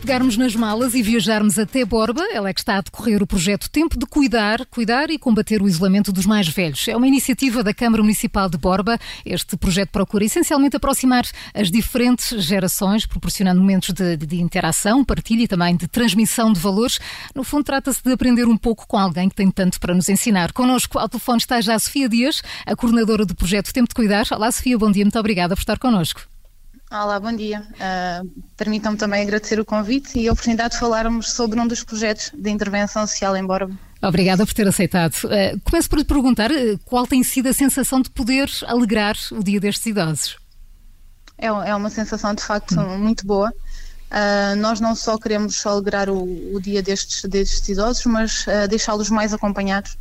pegarmos nas malas e viajarmos até Borba. Ela é que está a decorrer o projeto Tempo de Cuidar, Cuidar e Combater o Isolamento dos Mais Velhos. É uma iniciativa da Câmara Municipal de Borba. Este projeto procura essencialmente aproximar as diferentes gerações, proporcionando momentos de, de interação, partilha e também de transmissão de valores. No fundo, trata-se de aprender um pouco com alguém que tem tanto para nos ensinar. Connosco ao telefone está já a Sofia Dias, a coordenadora do projeto Tempo de Cuidar. Olá, Sofia, bom dia, muito obrigada por estar connosco. Olá, bom dia. Uh, Permitam-me também agradecer o convite e a oportunidade de falarmos sobre um dos projetos de intervenção social em Borba. Obrigada por ter aceitado. Uh, começo por lhe perguntar uh, qual tem sido a sensação de poder alegrar o dia destes idosos? É, é uma sensação de facto hum. muito boa. Uh, nós não só queremos alegrar o, o dia destes, destes idosos, mas deixá-los mais acompanhados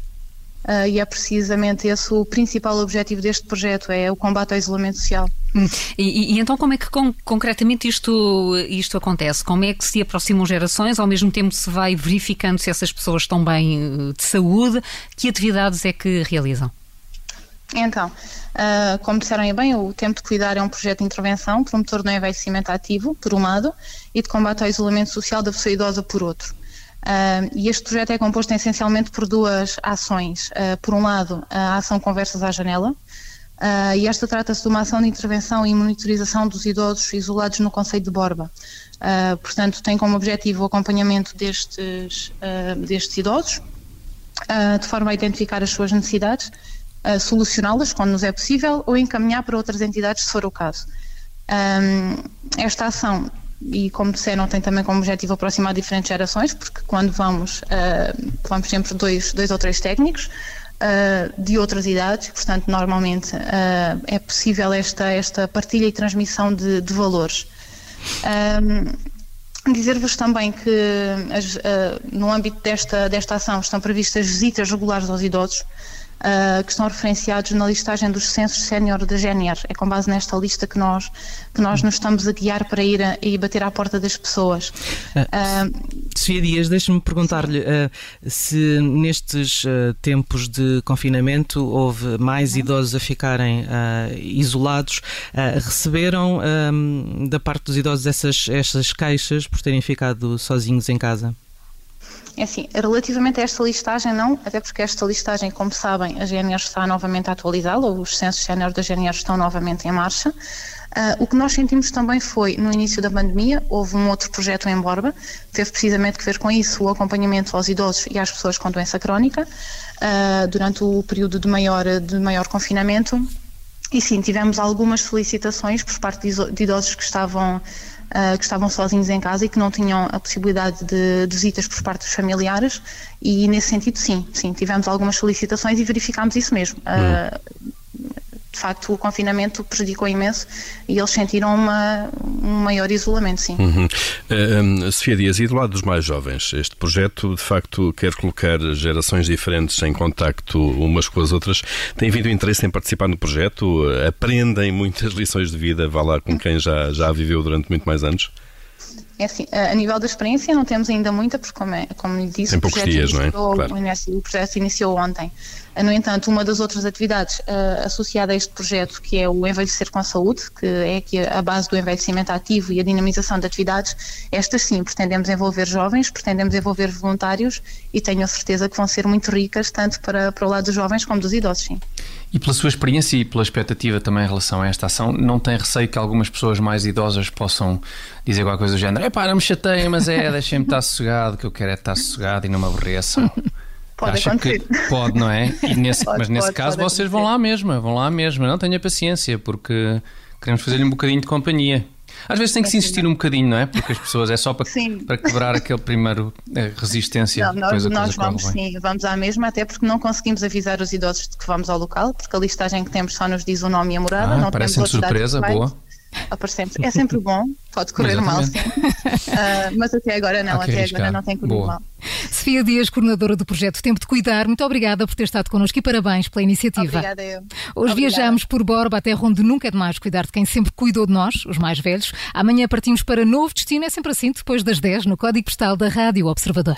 Uh, e é precisamente esse o principal objetivo deste projeto, é o combate ao isolamento social. Hum. E, e, então como é que com, concretamente isto, isto acontece? Como é que se aproximam gerações, ao mesmo tempo se vai verificando se essas pessoas estão bem eh, de saúde? Que atividades é que realizam? Então, uh, como disseram bem, o Tempo de Cuidar é um projeto de intervenção promotor do envelhecimento ativo, por um lado, e de combate ao isolamento social da pessoa idosa, por outro. Uh, e este projeto é composto essencialmente por duas ações. Uh, por um lado, a ação Conversas à Janela, uh, e esta trata-se de uma ação de intervenção e monitorização dos idosos isolados no Conselho de Borba. portanto, tem como objetivo o acompanhamento destes, destes idosos, de forma a identificar as suas necessidades, solucioná-las quando nos é possível ou encaminhar para outras entidades se for o caso. esta ação e como disseram tem também como objetivo aproximar diferentes gerações porque quando vamos uh, vamos sempre dois, dois ou três técnicos uh, de outras idades portanto normalmente uh, é possível esta, esta partilha e transmissão de, de valores. Dizer-vos também que as, no âmbito desta, desta ação estão previstas visitas regulares aos idosos uh, que estão referenciados na listagem dos censos sénior da GNR. É com base nesta lista que nós, que nós nos estamos a guiar para ir a, e bater à porta das pessoas. Uh, Sofia Dias, deixe-me perguntar-lhe uh, se nestes tempos de confinamento houve mais idosos a ficarem isolados. receberam da parte dos idosos essas, essas queixas por terem ficado sozinhos em casa? É assim, relativamente a esta listagem, não, até porque esta listagem, como sabem, a GNR está novamente atualizada, ou os censos sénior da GNR estão novamente em marcha. Uh, o que nós sentimos também foi, no início da pandemia, houve um outro projeto em Borba, teve precisamente que ver com isso, o acompanhamento aos idosos e às pessoas com doença crónica, uh, durante o período de maior, de maior confinamento. E sim, tivemos algumas solicitações por parte de idosos que estavam uh, que estavam sozinhos em casa e que não tinham a possibilidade de, de visitas por parte dos familiares e nesse sentido sim, sim, tivemos algumas solicitações e verificámos isso mesmo. Uh, de facto o confinamento prejudicou imenso e eles sentiram uma, um maior isolamento, sim. Uhum. Uh, Sofia Dias, e do lado dos mais jovens, este projeto de facto quer colocar gerações diferentes em contacto umas com as outras. Tem havido interesse em participar no projeto? Aprendem muitas lições de vida, vá lá com quem já, já viveu durante muito mais anos? É assim, a nível da experiência não temos ainda muita, porque como, é, como lhe disse, Tem o projeto, dias, iniciou, não é? claro. o projeto iniciou ontem. No entanto, uma das outras atividades uh, associada a este projeto, que é o Envelhecer com Saúde, que é aqui a base do envelhecimento ativo e a dinamização de atividades, estas sim, pretendemos envolver jovens, pretendemos envolver voluntários e tenho a certeza que vão ser muito ricas, tanto para, para o lado dos jovens como dos idosos, sim. E pela sua experiência e pela expectativa também em relação a esta ação, não tem receio que algumas pessoas mais idosas possam dizer alguma coisa do género: é pá, não me chateiem, mas é, deixem-me estar sossegado, que eu quero é estar sossegado e não me aborreçam. Pode Acha acontecer. Que pode, não é? Nesse, pode, mas nesse pode, caso pode vocês vão lá mesmo, vão lá mesmo. Não tenha paciência, porque queremos fazer-lhe um bocadinho de companhia. Às vezes tem que se insistir um bocadinho, não é? Porque as pessoas é só para, para quebrar aquele primeiro eh, resistência. Não, nós, nós vamos sim, vamos à mesma, até porque não conseguimos avisar os idosos de que vamos ao local, porque a listagem que temos só nos diz o nome e a morada. Ah, não parece surpresa, boa aparecemos. É sempre bom, pode correr mal, sim. Uh, mas até agora não, até agora não tem corrido mal. Sofia Dias, coordenadora do projeto Tempo de Cuidar, muito obrigada por ter estado connosco e parabéns pela iniciativa. Obrigada eu. Hoje obrigada. viajamos por Borba, a terra onde nunca é demais cuidar de quem sempre cuidou de nós, os mais velhos. Amanhã partimos para novo destino, é sempre assim, depois das 10, no Código Postal da Rádio Observador.